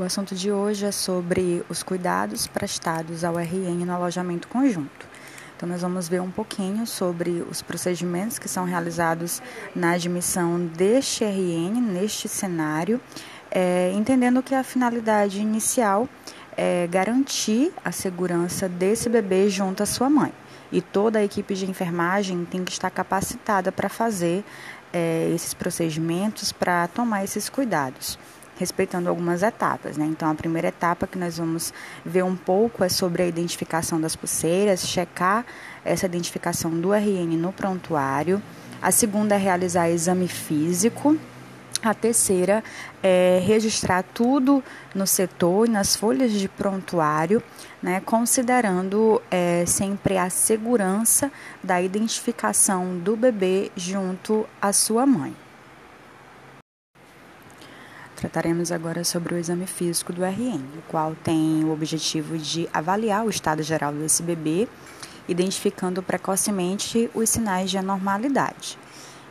O assunto de hoje é sobre os cuidados prestados ao RN no alojamento conjunto. Então, nós vamos ver um pouquinho sobre os procedimentos que são realizados na admissão deste RN, neste cenário, é, entendendo que a finalidade inicial é garantir a segurança desse bebê junto à sua mãe. E toda a equipe de enfermagem tem que estar capacitada para fazer é, esses procedimentos, para tomar esses cuidados respeitando algumas etapas. Né? Então, a primeira etapa que nós vamos ver um pouco é sobre a identificação das pulseiras, checar essa identificação do RN no prontuário. A segunda é realizar exame físico. A terceira é registrar tudo no setor e nas folhas de prontuário, né, considerando é, sempre a segurança da identificação do bebê junto à sua mãe. Trataremos agora sobre o exame físico do RN, o qual tem o objetivo de avaliar o estado geral desse bebê, identificando precocemente os sinais de anormalidade.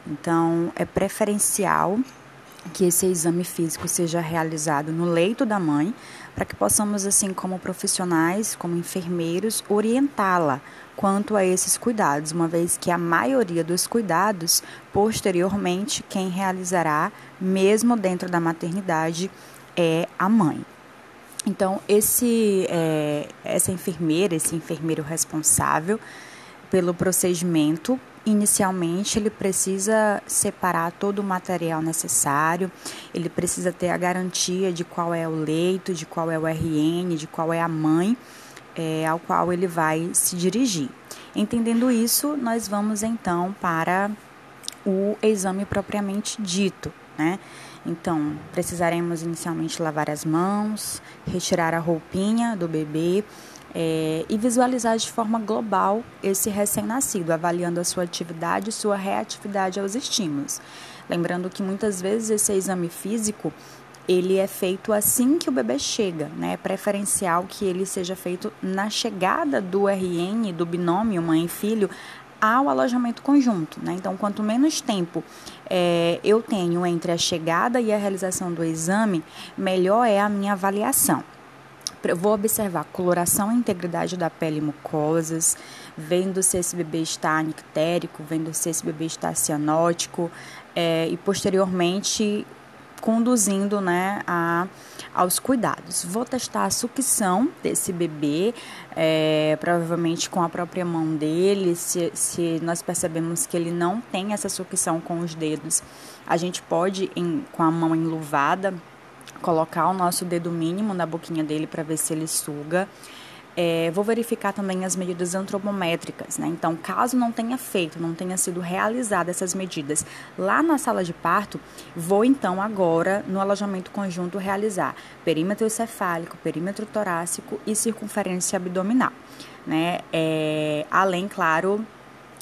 Então, é preferencial que esse exame físico seja realizado no leito da mãe, para que possamos, assim como profissionais, como enfermeiros, orientá-la quanto a esses cuidados, uma vez que a maioria dos cuidados, posteriormente, quem realizará, mesmo dentro da maternidade, é a mãe. Então, esse, é, essa enfermeira, esse enfermeiro responsável pelo procedimento, inicialmente ele precisa separar todo o material necessário, ele precisa ter a garantia de qual é o leito, de qual é o RN, de qual é a mãe é, ao qual ele vai se dirigir. Entendendo isso, nós vamos então para o exame propriamente dito, né? Então, precisaremos inicialmente lavar as mãos, retirar a roupinha do bebê é, e visualizar de forma global esse recém-nascido, avaliando a sua atividade e sua reatividade aos estímulos. Lembrando que muitas vezes esse exame físico ele é feito assim que o bebê chega, né? É preferencial que ele seja feito na chegada do RN, do binômio mãe e filho, ao alojamento conjunto, né? Então, quanto menos tempo é, eu tenho entre a chegada e a realização do exame, melhor é a minha avaliação. Eu vou observar coloração e integridade da pele e mucosas, vendo se esse bebê está nictérico, vendo se esse bebê está cianótico, é, e posteriormente conduzindo né, a, aos cuidados. Vou testar a sucção desse bebê, é, provavelmente com a própria mão dele. Se, se nós percebemos que ele não tem essa sucção com os dedos, a gente pode, em, com a mão enluvada, colocar o nosso dedo mínimo na boquinha dele para ver se ele suga. É, vou verificar também as medidas antropométricas, né? Então, caso não tenha feito, não tenha sido realizada essas medidas lá na sala de parto, vou então agora no alojamento conjunto realizar perímetro cefálico, perímetro torácico e circunferência abdominal, né? É, além, claro,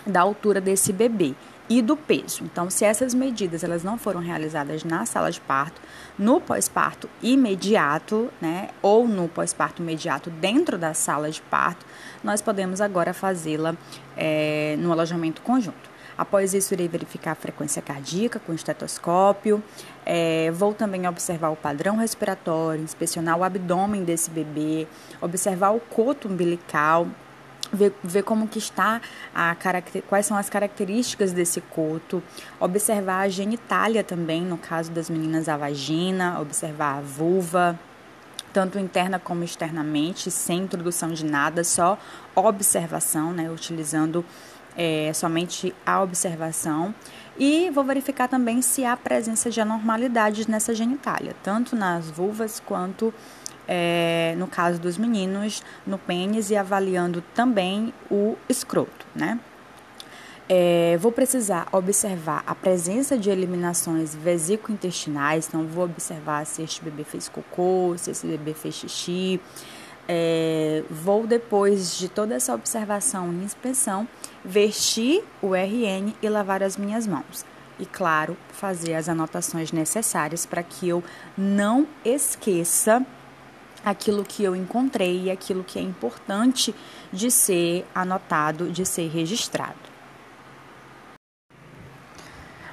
da altura desse bebê e do peso. Então, se essas medidas elas não foram realizadas na sala de parto, no pós-parto imediato, né, ou no pós-parto imediato dentro da sala de parto, nós podemos agora fazê-la é, no alojamento conjunto. Após isso, irei verificar a frequência cardíaca com estetoscópio. É, vou também observar o padrão respiratório, inspecionar o abdômen desse bebê, observar o coto umbilical, ver, ver como que está a quais são as características desse coto, observar a genitália também, no caso das meninas a vagina, observar a vulva, tanto interna como externamente, sem introdução de nada, só observação, né, utilizando é, somente a observação. E vou verificar também se há presença de anormalidades nessa genitália, tanto nas vulvas quanto é, no caso dos meninos, no pênis e avaliando também o escroto, né? É, vou precisar observar a presença de eliminações vesículo-intestinais, então vou observar se este bebê fez cocô, se esse bebê fez xixi. É, vou, depois de toda essa observação e inspeção, vestir o RN e lavar as minhas mãos. E, claro, fazer as anotações necessárias para que eu não esqueça aquilo que eu encontrei e aquilo que é importante de ser anotado, de ser registrado.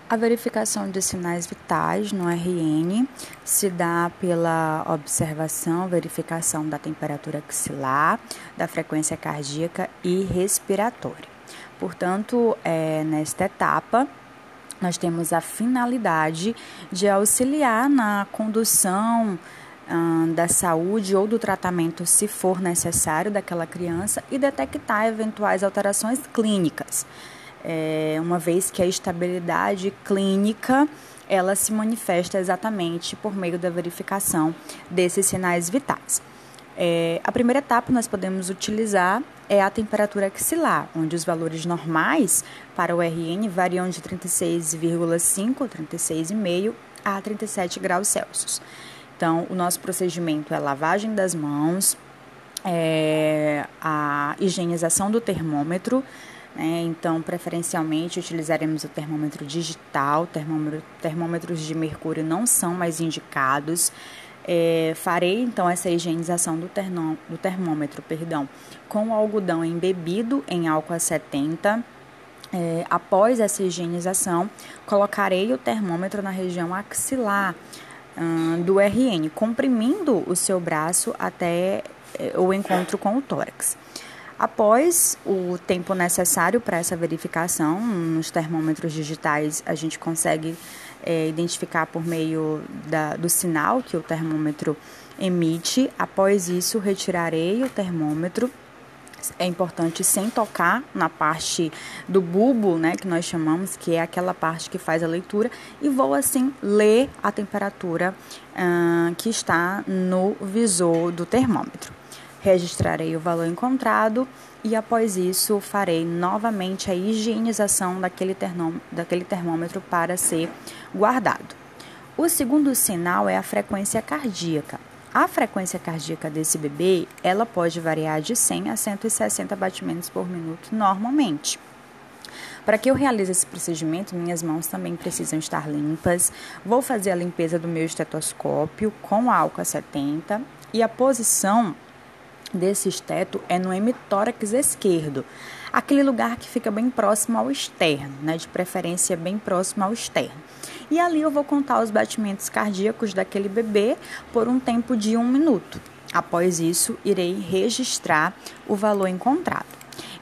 A verificação de sinais vitais no RN se dá pela observação, verificação da temperatura axilar, da frequência cardíaca e respiratória. Portanto, é, nesta etapa, nós temos a finalidade de auxiliar na condução da saúde ou do tratamento, se for necessário, daquela criança e detectar eventuais alterações clínicas é, uma vez que a estabilidade clínica ela se manifesta exatamente por meio da verificação desses sinais vitais. É, a primeira etapa nós podemos utilizar é a temperatura axilar, onde os valores normais para o RN variam de 36,5, 36,5 a 37 graus Celsius. Então, o nosso procedimento é lavagem das mãos, é, a higienização do termômetro, né? Então, preferencialmente, utilizaremos o termômetro digital, termômetro, termômetros de mercúrio não são mais indicados. É, farei então essa higienização do, do termômetro perdão, com o algodão embebido em álcool a 70. É, após essa higienização, colocarei o termômetro na região axilar do RN, comprimindo o seu braço até é, o encontro com o tórax. Após o tempo necessário para essa verificação, nos termômetros digitais a gente consegue é, identificar por meio da, do sinal que o termômetro emite. Após isso, retirarei o termômetro. É importante sem tocar na parte do bulbo, né, que nós chamamos, que é aquela parte que faz a leitura, e vou assim ler a temperatura uh, que está no visor do termômetro registrarei o valor encontrado e após isso farei novamente a higienização daquele, daquele termômetro para ser guardado. O segundo sinal é a frequência cardíaca. A frequência cardíaca desse bebê, ela pode variar de 100 a 160 batimentos por minuto normalmente. Para que eu realize esse procedimento, minhas mãos também precisam estar limpas. Vou fazer a limpeza do meu estetoscópio com álcool a 70 e a posição desse esteto é no hemitórax esquerdo, aquele lugar que fica bem próximo ao externo, né, de preferência bem próximo ao externo. E ali eu vou contar os batimentos cardíacos daquele bebê por um tempo de um minuto. Após isso, irei registrar o valor encontrado.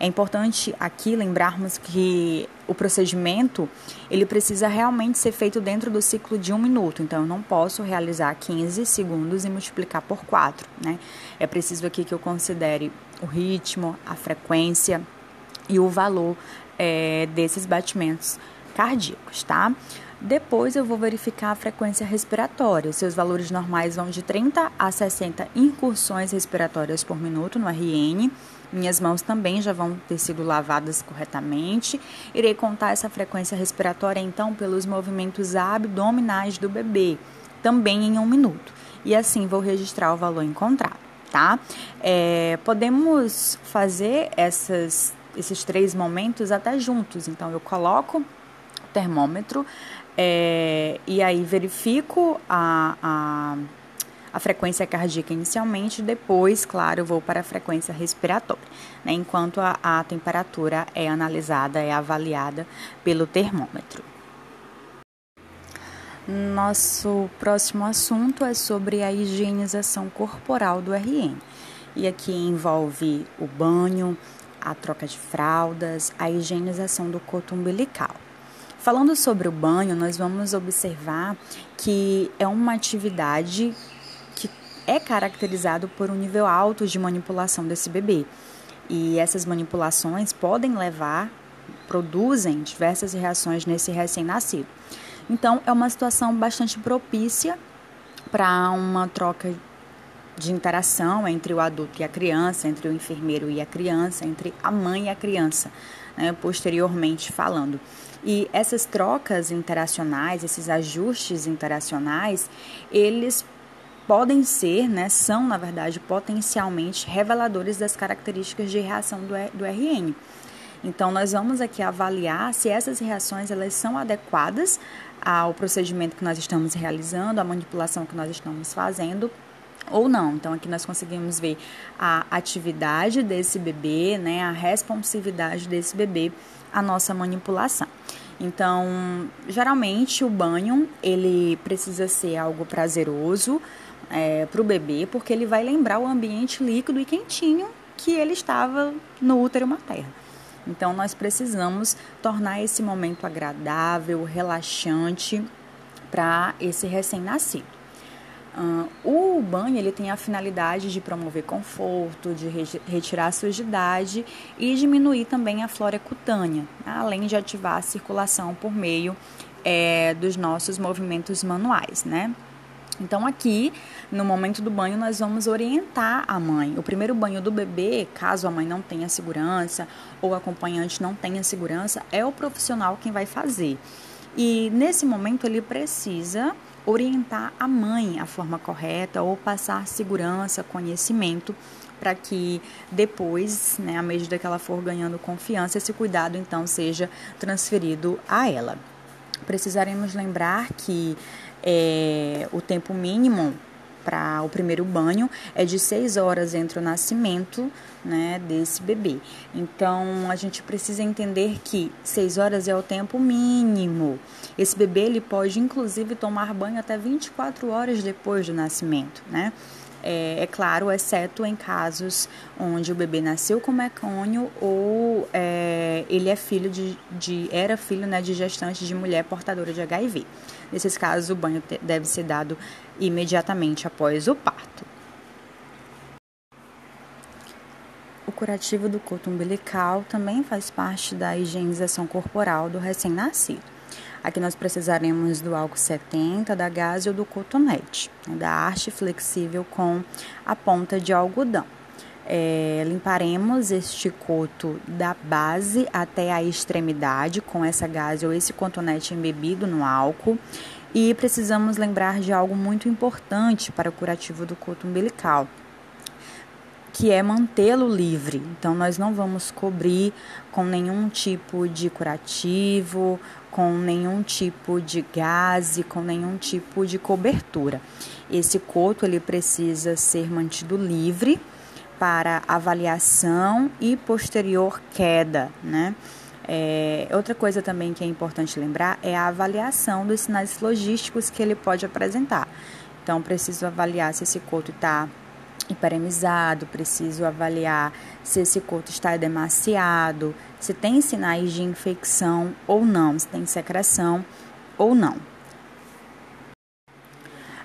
É importante aqui lembrarmos que o procedimento ele precisa realmente ser feito dentro do ciclo de um minuto. Então, eu não posso realizar 15 segundos e multiplicar por 4. Né? É preciso aqui que eu considere o ritmo, a frequência e o valor é, desses batimentos cardíacos, tá? Depois eu vou verificar a frequência respiratória. Seus valores normais vão de 30 a 60 incursões respiratórias por minuto no RN. Minhas mãos também já vão ter sido lavadas corretamente. Irei contar essa frequência respiratória então pelos movimentos abdominais do bebê, também em um minuto. E assim vou registrar o valor encontrado, tá? É, podemos fazer essas, esses três momentos até juntos. Então eu coloco o termômetro é, e aí verifico a, a, a, frequência cardíaca inicialmente, depois, claro, vou para a frequência respiratória, né, enquanto a, a temperatura é analisada, é avaliada pelo termômetro. Nosso próximo assunto é sobre a higienização corporal do RN. E aqui envolve o banho, a troca de fraldas, a higienização do coto umbilical. Falando sobre o banho, nós vamos observar que é uma atividade que é caracterizado por um nível alto de manipulação desse bebê. E essas manipulações podem levar, produzem diversas reações nesse recém-nascido. Então, é uma situação bastante propícia para uma troca de interação entre o adulto e a criança, entre o enfermeiro e a criança, entre a mãe e a criança, né, posteriormente falando. E essas trocas interacionais, esses ajustes interacionais, eles podem ser, né, são na verdade potencialmente reveladores das características de reação do, do RN. Então nós vamos aqui avaliar se essas reações elas são adequadas ao procedimento que nós estamos realizando, à manipulação que nós estamos fazendo ou não. Então aqui nós conseguimos ver a atividade desse bebê, né, a responsividade desse bebê à nossa manipulação. Então, geralmente o banho ele precisa ser algo prazeroso é, para o bebê, porque ele vai lembrar o ambiente líquido e quentinho que ele estava no útero materno. Então, nós precisamos tornar esse momento agradável, relaxante para esse recém-nascido. O banho ele tem a finalidade de promover conforto, de re retirar a sujidade e diminuir também a flora cutânea, além de ativar a circulação por meio é, dos nossos movimentos manuais, né? Então, aqui, no momento do banho, nós vamos orientar a mãe. O primeiro banho do bebê, caso a mãe não tenha segurança ou o acompanhante não tenha segurança, é o profissional quem vai fazer. E nesse momento, ele precisa orientar a mãe a forma correta ou passar segurança, conhecimento para que depois, né, à medida que ela for ganhando confiança, esse cuidado então seja transferido a ela. Precisaremos lembrar que é, o tempo mínimo para o primeiro banho é de seis horas entre o nascimento né, desse bebê. Então a gente precisa entender que seis horas é o tempo mínimo. Esse bebê ele pode inclusive tomar banho até 24 horas depois do nascimento, né? É, é, claro, exceto em casos onde o bebê nasceu com mecônio ou é, ele é filho de, de era filho né, de gestante de mulher portadora de HIV. Nesses casos, o banho deve ser dado imediatamente após o parto. O curativo do coto umbilical também faz parte da higienização corporal do recém-nascido. Aqui nós precisaremos do álcool 70, da gaze ou do cotonete, né, da arte flexível com a ponta de algodão. É, limparemos este coto da base até a extremidade com essa gaze ou esse cotonete embebido no álcool. E precisamos lembrar de algo muito importante para o curativo do coto umbilical, que é mantê-lo livre. Então, nós não vamos cobrir com nenhum tipo de curativo, com nenhum tipo de gaze, com nenhum tipo de cobertura. Esse coto ele precisa ser mantido livre para avaliação e posterior queda, né? É, outra coisa também que é importante lembrar é a avaliação dos sinais logísticos que ele pode apresentar. Então, preciso avaliar se esse coto está hiperemizado, preciso avaliar se esse coto está demasiado, se tem sinais de infecção ou não, se tem secreção ou não.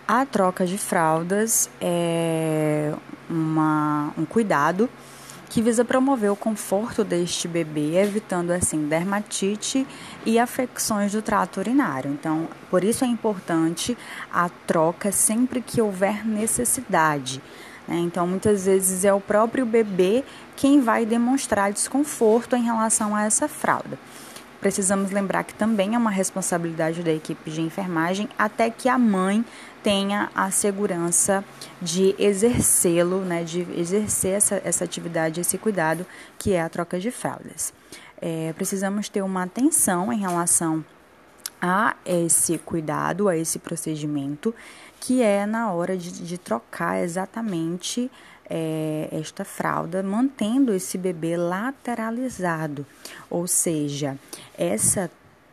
A troca de fraldas é uma, um cuidado que visa promover o conforto deste bebê, evitando assim dermatite e afecções do trato urinário. Então, por isso é importante a troca sempre que houver necessidade. Né? Então, muitas vezes é o próprio bebê quem vai demonstrar desconforto em relação a essa fralda. Precisamos lembrar que também é uma responsabilidade da equipe de enfermagem até que a mãe tenha a segurança de exercê-lo, né, de exercer essa, essa atividade, esse cuidado, que é a troca de fraldas. É, precisamos ter uma atenção em relação a esse cuidado, a esse procedimento, que é na hora de, de trocar exatamente é, esta fralda, mantendo esse bebê lateralizado, ou seja, essa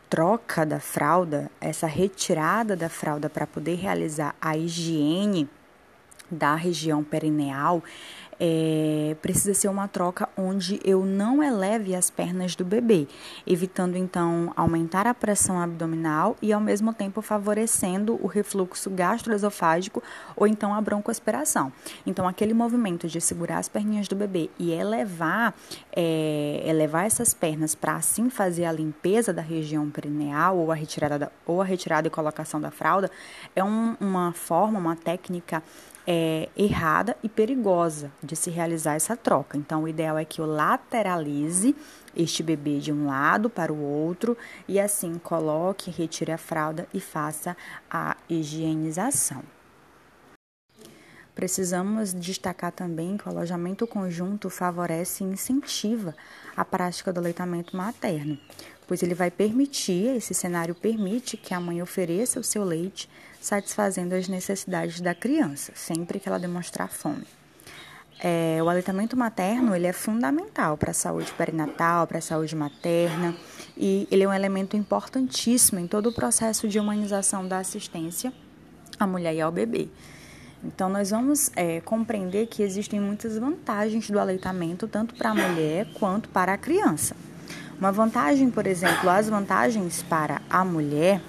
troca da fralda, essa retirada da fralda para poder realizar a higiene da região perineal, é, precisa ser uma troca onde eu não eleve as pernas do bebê, evitando então aumentar a pressão abdominal e ao mesmo tempo favorecendo o refluxo gastroesofágico ou então a broncoaspiração. Então, aquele movimento de segurar as perninhas do bebê e elevar, é, elevar essas pernas para assim fazer a limpeza da região perineal ou a retirada, da, ou a retirada e colocação da fralda é um, uma forma, uma técnica é, errada e perigosa de se realizar essa troca. Então, o ideal é que eu lateralize este bebê de um lado para o outro e assim coloque, retire a fralda e faça a higienização. Precisamos destacar também que o alojamento conjunto favorece e incentiva a prática do aleitamento materno, pois ele vai permitir, esse cenário permite que a mãe ofereça o seu leite satisfazendo as necessidades da criança, sempre que ela demonstrar fome. É, o aleitamento materno ele é fundamental para a saúde perinatal, para a saúde materna e ele é um elemento importantíssimo em todo o processo de humanização da assistência à mulher e ao bebê. Então, nós vamos é, compreender que existem muitas vantagens do aleitamento, tanto para a mulher quanto para a criança. Uma vantagem, por exemplo, as vantagens para a mulher,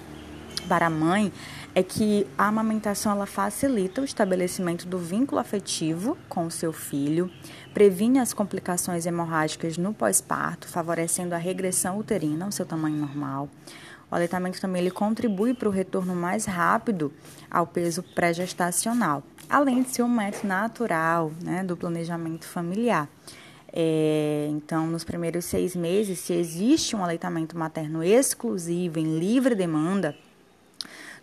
para a mãe, é que a amamentação ela facilita o estabelecimento do vínculo afetivo com o seu filho, previne as complicações hemorrágicas no pós-parto, favorecendo a regressão uterina ao seu tamanho normal. O aleitamento também ele contribui para o retorno mais rápido ao peso pré-gestacional, além de ser um método natural né, do planejamento familiar. É, então, nos primeiros seis meses, se existe um aleitamento materno exclusivo em livre demanda,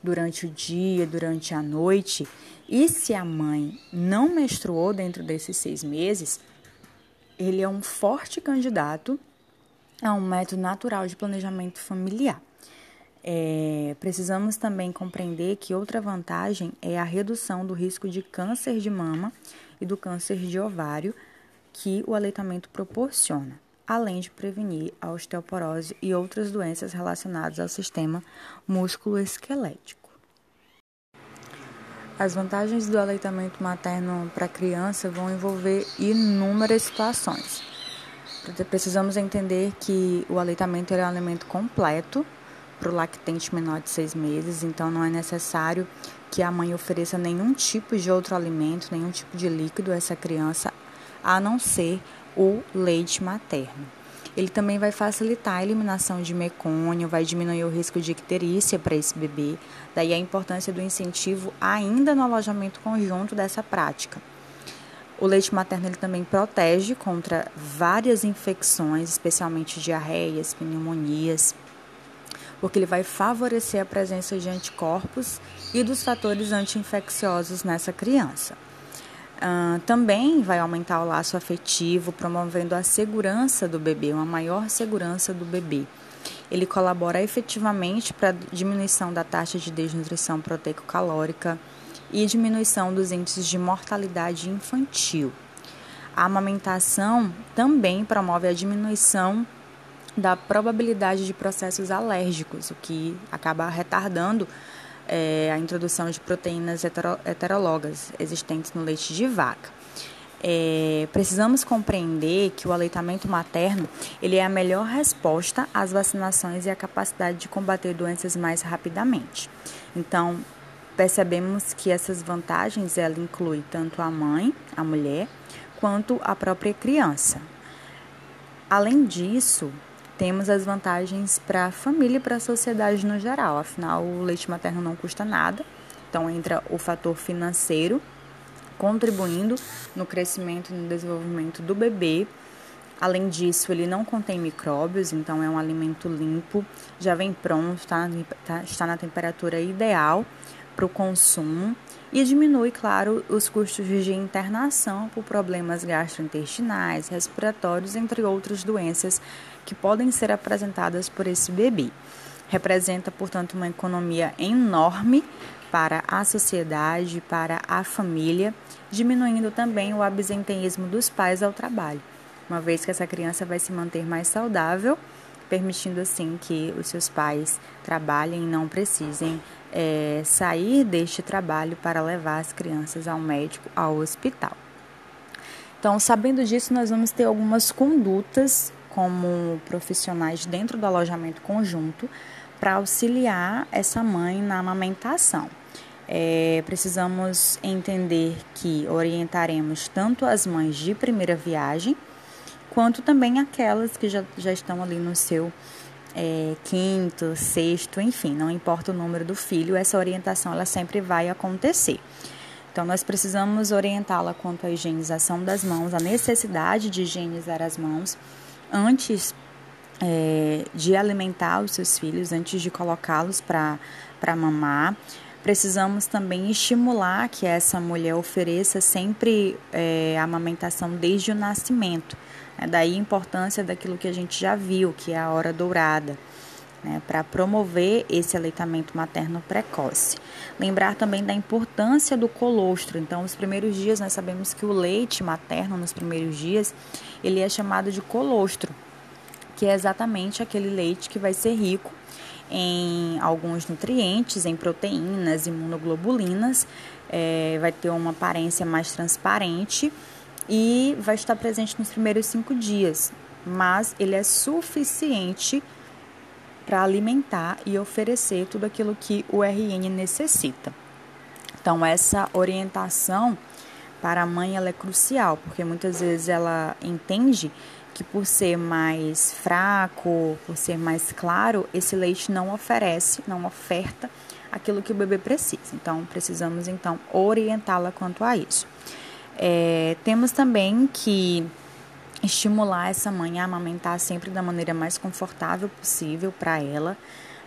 durante o dia, durante a noite, e se a mãe não menstruou dentro desses seis meses, ele é um forte candidato a um método natural de planejamento familiar. É, precisamos também compreender que outra vantagem é a redução do risco de câncer de mama e do câncer de ovário que o aleitamento proporciona além de prevenir a osteoporose e outras doenças relacionadas ao sistema músculo-esquelético. As vantagens do aleitamento materno para a criança vão envolver inúmeras situações. Precisamos entender que o aleitamento é um alimento completo para o lactente menor de seis meses, então não é necessário que a mãe ofereça nenhum tipo de outro alimento, nenhum tipo de líquido a essa criança, a não ser o leite materno. Ele também vai facilitar a eliminação de mecônio, vai diminuir o risco de icterícia para esse bebê, daí a importância do incentivo ainda no alojamento conjunto dessa prática. O leite materno ele também protege contra várias infecções, especialmente diarreias, pneumonias, porque ele vai favorecer a presença de anticorpos e dos fatores anti-infecciosos nessa criança. Uh, também vai aumentar o laço afetivo, promovendo a segurança do bebê, uma maior segurança do bebê. Ele colabora efetivamente para a diminuição da taxa de desnutrição proteico-calórica e diminuição dos índices de mortalidade infantil. A amamentação também promove a diminuição da probabilidade de processos alérgicos, o que acaba retardando é, a introdução de proteínas hetero, heterólogas existentes no leite de vaca. É, precisamos compreender que o aleitamento materno ele é a melhor resposta às vacinações e a capacidade de combater doenças mais rapidamente. Então, percebemos que essas vantagens ela inclui tanto a mãe, a mulher, quanto a própria criança. Além disso, temos as vantagens para a família e para a sociedade no geral. Afinal, o leite materno não custa nada, então entra o fator financeiro contribuindo no crescimento e no desenvolvimento do bebê. Além disso, ele não contém micróbios, então é um alimento limpo, já vem pronto, tá, tá, está na temperatura ideal para o consumo e diminui, claro, os custos de internação por problemas gastrointestinais, respiratórios, entre outras doenças que podem ser apresentadas por esse bebê. Representa, portanto, uma economia enorme para a sociedade, para a família, diminuindo também o absenteísmo dos pais ao trabalho, uma vez que essa criança vai se manter mais saudável, permitindo assim que os seus pais trabalhem e não precisem é, sair deste trabalho para levar as crianças ao médico, ao hospital. Então, sabendo disso, nós vamos ter algumas condutas como profissionais dentro do alojamento conjunto para auxiliar essa mãe na amamentação. É, precisamos entender que orientaremos tanto as mães de primeira viagem, quanto também aquelas que já, já estão ali no seu é, quinto, sexto, enfim, não importa o número do filho, essa orientação ela sempre vai acontecer. Então, nós precisamos orientá-la quanto à higienização das mãos, a necessidade de higienizar as mãos antes é, de alimentar os seus filhos, antes de colocá-los para mamar. Precisamos também estimular que essa mulher ofereça sempre é, amamentação desde o nascimento. É daí a importância daquilo que a gente já viu, que é a hora dourada. né, para promover esse aleitamento materno precoce. Lembrar também da importância do colostro. Então, os primeiros dias nós sabemos que o leite materno nos primeiros dias, ele é chamado de colostro, que é exatamente aquele leite que vai ser rico em alguns nutrientes, em proteínas, imunoglobulinas, é, vai ter uma aparência mais transparente e vai estar presente nos primeiros cinco dias, mas ele é suficiente para alimentar e oferecer tudo aquilo que o RN necessita. Então, essa orientação para a mãe ela é crucial, porque muitas vezes ela entende que por ser mais fraco, por ser mais claro, esse leite não oferece, não oferta aquilo que o bebê precisa. Então, precisamos então orientá-la quanto a isso. É, temos também que estimular essa mãe a amamentar sempre da maneira mais confortável possível para ela,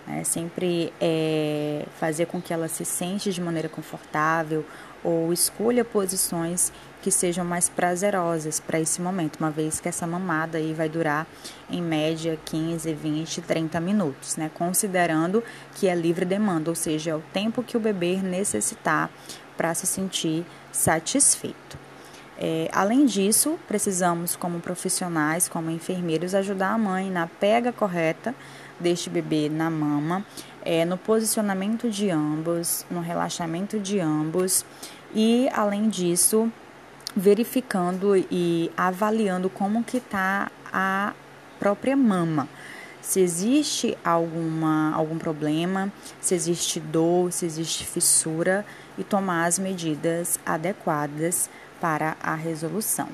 né? sempre é, fazer com que ela se sente de maneira confortável ou escolha posições que sejam mais prazerosas para esse momento, uma vez que essa mamada aí vai durar em média 15, 20, 30 minutos, né? Considerando que é livre demanda, ou seja, é o tempo que o bebê necessitar para se sentir satisfeito. É, além disso, precisamos, como profissionais, como enfermeiros, ajudar a mãe na pega correta deste bebê na mama, é, no posicionamento de ambos, no relaxamento de ambos e, além disso, verificando e avaliando como que está a própria mama. Se existe alguma, algum problema, se existe dor, se existe fissura e tomar as medidas adequadas para a resolução.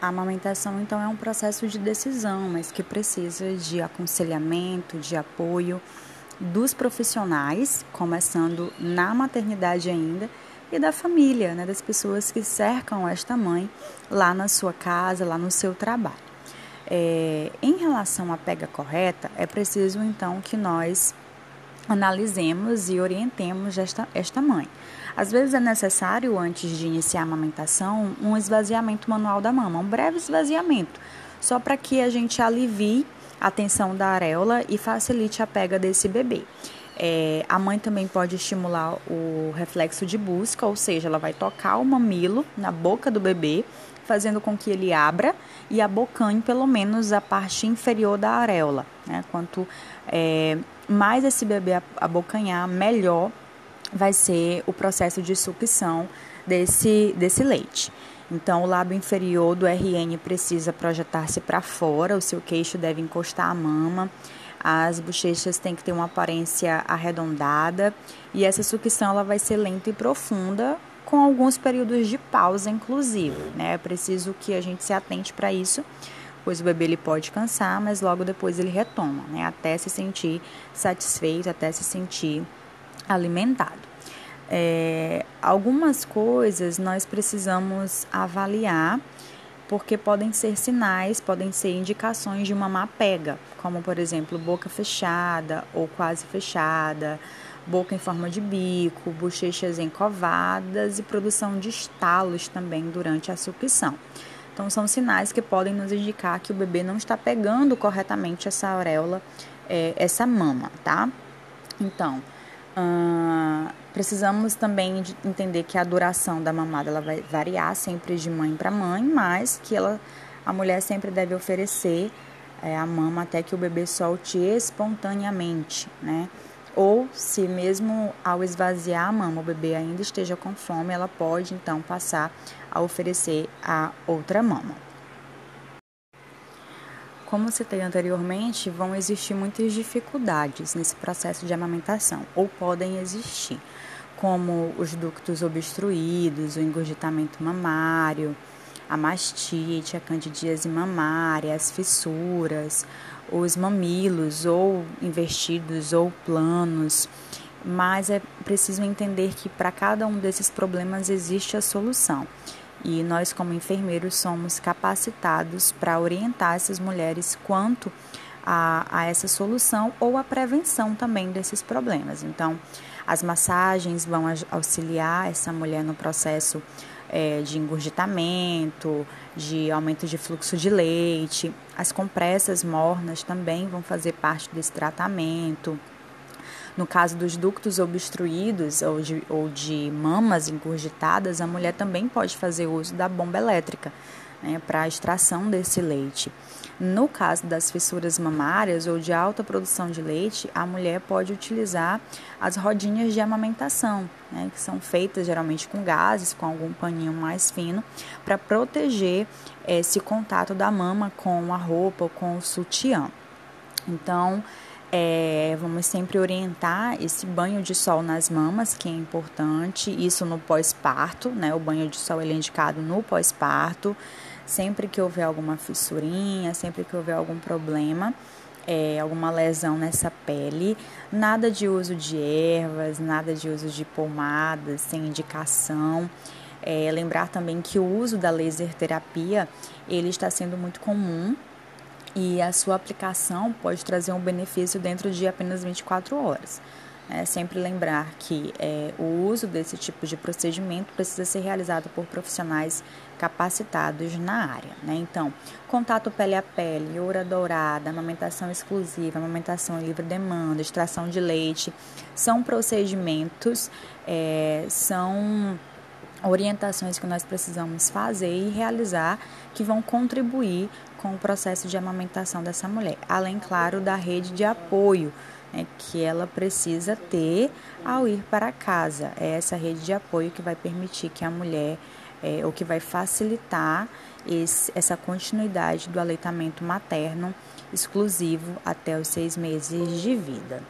A amamentação, então, é um processo de decisão, mas que precisa de aconselhamento, de apoio dos profissionais, começando na maternidade ainda, e da família, né, das pessoas que cercam esta mãe lá na sua casa, lá no seu trabalho. É, em relação à pega correta, é preciso então que nós analisemos e orientemos esta, esta mãe. Às vezes é necessário, antes de iniciar a amamentação, um esvaziamento manual da mama, um breve esvaziamento, só para que a gente alivie a tensão da areola e facilite a pega desse bebê. É, a mãe também pode estimular o reflexo de busca, ou seja, ela vai tocar o mamilo na boca do bebê, fazendo com que ele abra e abocanhe pelo menos a parte inferior da areola. Né? Quanto é, mais esse bebê abocanhar, melhor vai ser o processo de sucção desse, desse leite. Então, o lábio inferior do RN precisa projetar-se para fora, o seu queixo deve encostar a mama, as bochechas têm que ter uma aparência arredondada e essa sucção ela vai ser lenta e profunda, com alguns períodos de pausa, inclusive. Né? É preciso que a gente se atente para isso, pois o bebê ele pode cansar, mas logo depois ele retoma, né? até se sentir satisfeito, até se sentir alimentado. É, algumas coisas nós precisamos avaliar porque podem ser sinais, podem ser indicações de uma má pega, como por exemplo boca fechada ou quase fechada, boca em forma de bico, bochechas encovadas e produção de estalos também durante a sucção. Então são sinais que podem nos indicar que o bebê não está pegando corretamente essa auréola, é, essa mama, tá? Então, precisamos também entender que a duração da mamada ela vai variar sempre de mãe para mãe, mas que ela, a mulher sempre deve oferecer é, a mama até que o bebê solte espontaneamente, né? Ou se mesmo ao esvaziar a mama o bebê ainda esteja com fome, ela pode então passar a oferecer a outra mama. Como citei anteriormente, vão existir muitas dificuldades nesse processo de amamentação, ou podem existir, como os ductos obstruídos, o engurgitamento mamário, a mastite, a candidíase mamária, as fissuras, os mamilos ou invertidos ou planos. Mas é preciso entender que para cada um desses problemas existe a solução e nós, como enfermeiros, somos capacitados para orientar essas mulheres quanto a, a, essa solução ou a prevenção também desses problemas. Então, as massagens vão auxiliar essa mulher no processo é, de engurgitamento, de aumento de fluxo de leite. As compressas mornas também vão fazer parte desse tratamento. No caso dos ductos obstruídos ou de, ou de mamas engurgitadas, a mulher também pode fazer uso da bomba elétrica né, para a extração desse leite. No caso das fissuras mamárias ou de alta produção de leite, a mulher pode utilizar as rodinhas de amamentação, né, que são feitas geralmente com gases, com algum paninho mais fino, para proteger esse contato da mama com a roupa ou com o sutiã. Então, é, vamos sempre orientar esse banho de sol nas mamas, que é importante, isso no pós-parto, né? O banho de sol é indicado no pós-parto, sempre que houver alguma fissurinha, sempre que houver algum problema, é, alguma lesão nessa pele, nada de uso de ervas, nada de uso de pomadas sem indicação. É, lembrar também que o uso da laser terapia ele está sendo muito comum e a sua aplicação pode trazer um benefício dentro de apenas 24 horas. É sempre lembrar que é, o uso desse tipo de procedimento precisa ser realizado por profissionais capacitados na área. Né? Então, contato pele a pele, oura dourada, amamentação exclusiva, amamentação em livre demanda, extração de leite, são procedimentos, é, são orientações que nós precisamos fazer e realizar que vão contribuir com o processo de amamentação dessa mulher, além, claro, da rede de apoio né, que ela precisa ter ao ir para casa. É essa rede de apoio que vai permitir que a mulher, é, ou que vai facilitar esse, essa continuidade do aleitamento materno exclusivo até os seis meses de vida.